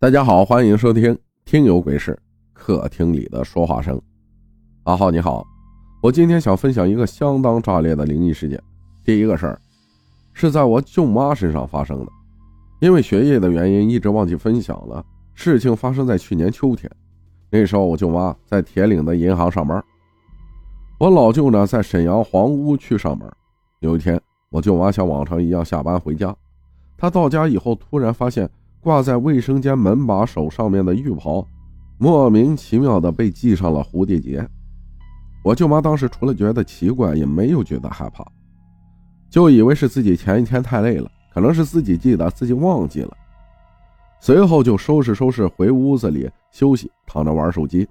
大家好，欢迎收听《听有鬼事》，客厅里的说话声。阿浩你好，我今天想分享一个相当炸裂的灵异事件。第一个事儿是在我舅妈身上发生的，因为学业的原因，一直忘记分享了。事情发生在去年秋天，那时候我舅妈在铁岭的银行上班，我老舅呢在沈阳黄屋区上班。有一天，我舅妈像往常一样下班回家，她到家以后突然发现。挂在卫生间门把手上面的浴袍，莫名其妙的被系上了蝴蝶结。我舅妈当时除了觉得奇怪，也没有觉得害怕，就以为是自己前一天太累了，可能是自己记得自己忘记了。随后就收拾收拾回屋子里休息，躺着玩手机。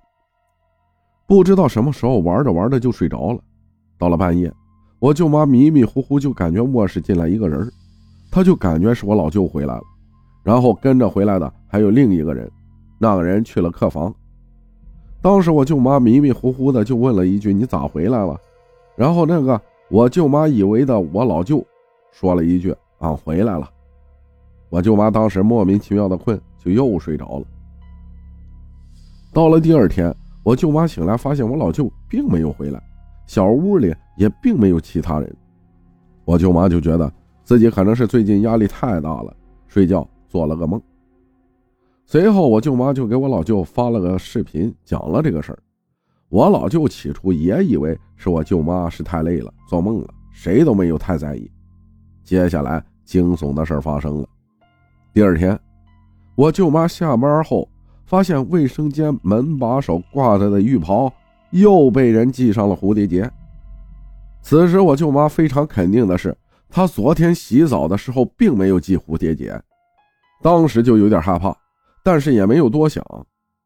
不知道什么时候玩着玩着就睡着了。到了半夜，我舅妈迷迷糊糊就感觉卧室进来一个人，她就感觉是我老舅回来了。然后跟着回来的还有另一个人，那个人去了客房。当时我舅妈迷迷糊糊的就问了一句：“你咋回来了？”然后那个我舅妈以为的我老舅说了一句：“俺回来了。”我舅妈当时莫名其妙的困，就又睡着了。到了第二天，我舅妈醒来发现我老舅并没有回来，小屋里也并没有其他人。我舅妈就觉得自己可能是最近压力太大了，睡觉。做了个梦，随后我舅妈就给我老舅发了个视频，讲了这个事儿。我老舅起初也以为是我舅妈是太累了，做梦了，谁都没有太在意。接下来惊悚的事儿发生了。第二天，我舅妈下班后发现卫生间门把手挂着的浴袍又被人系上了蝴蝶结。此时我舅妈非常肯定的是，她昨天洗澡的时候并没有系蝴蝶结。当时就有点害怕，但是也没有多想。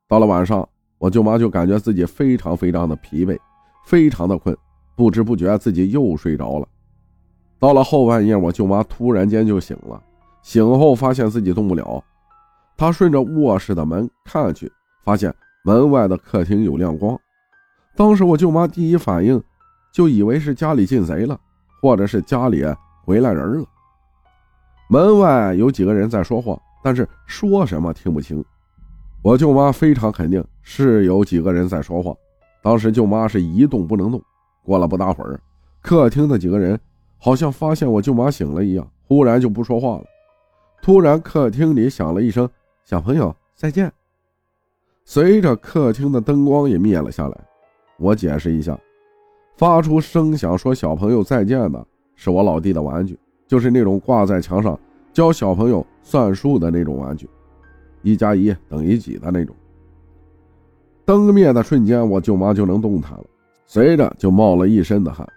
到了晚上，我舅妈就感觉自己非常非常的疲惫，非常的困，不知不觉自己又睡着了。到了后半夜，我舅妈突然间就醒了，醒后发现自己动不了。她顺着卧室的门看去，发现门外的客厅有亮光。当时我舅妈第一反应就以为是家里进贼了，或者是家里回来人了。门外有几个人在说话，但是说什么听不清。我舅妈非常肯定是有几个人在说话。当时舅妈是一动不能动。过了不大会儿，客厅的几个人好像发现我舅妈醒了一样，忽然就不说话了。突然，客厅里响了一声“小朋友再见”，随着客厅的灯光也灭了下来。我解释一下，发出声响说“小朋友再见”的是我老弟的玩具。就是那种挂在墙上教小朋友算数的那种玩具，一加一等于几的那种。灯灭的瞬间，我舅妈就能动弹了，随着就冒了一身的汗。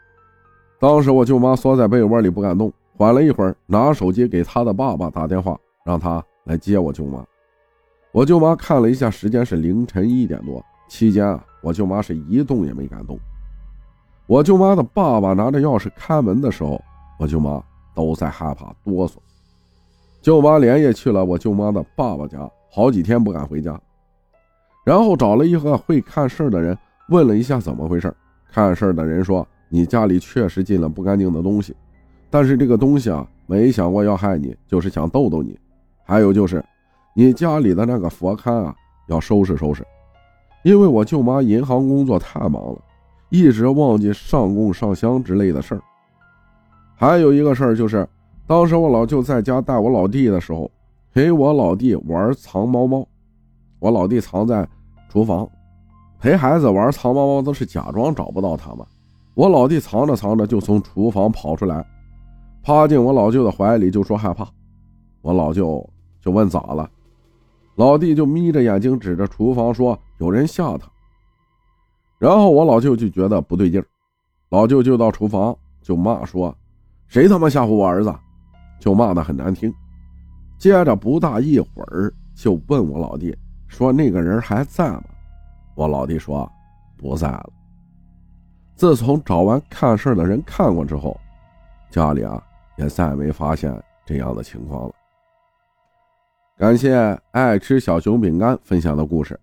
当时我舅妈缩在被窝里不敢动，缓了一会儿，拿手机给她的爸爸打电话，让他来接我舅妈。我舅妈看了一下时间，是凌晨一点多。期间啊，我舅妈是一动也没敢动。我舅妈的爸爸拿着钥匙开门的时候，我舅妈。都在害怕哆嗦，舅妈连夜去了我舅妈的爸爸家，好几天不敢回家。然后找了一个会看事儿的人，问了一下怎么回事。看事儿的人说：“你家里确实进了不干净的东西，但是这个东西啊，没想过要害你，就是想逗逗你。还有就是，你家里的那个佛龛啊，要收拾收拾，因为我舅妈银行工作太忙了，一直忘记上供上香之类的事儿。”还有一个事儿就是，当时我老舅在家带我老弟的时候，陪我老弟玩藏猫猫。我老弟藏在厨房，陪孩子玩藏猫猫都是假装找不到他们。我老弟藏着藏着就从厨房跑出来，趴进我老舅的怀里就说害怕。我老舅就问咋了，老弟就眯着眼睛指着厨房说有人吓他。然后我老舅就觉得不对劲，老舅就到厨房就骂说。谁他妈吓唬我儿子，就骂得很难听。接着不大一会儿，就问我老弟说：“那个人还在吗？”我老弟说：“不在了。”自从找完看事的人看过之后，家里啊也再没发现这样的情况了。感谢爱吃小熊饼干分享的故事，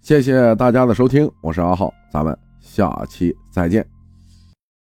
谢谢大家的收听，我是阿浩，咱们下期再见。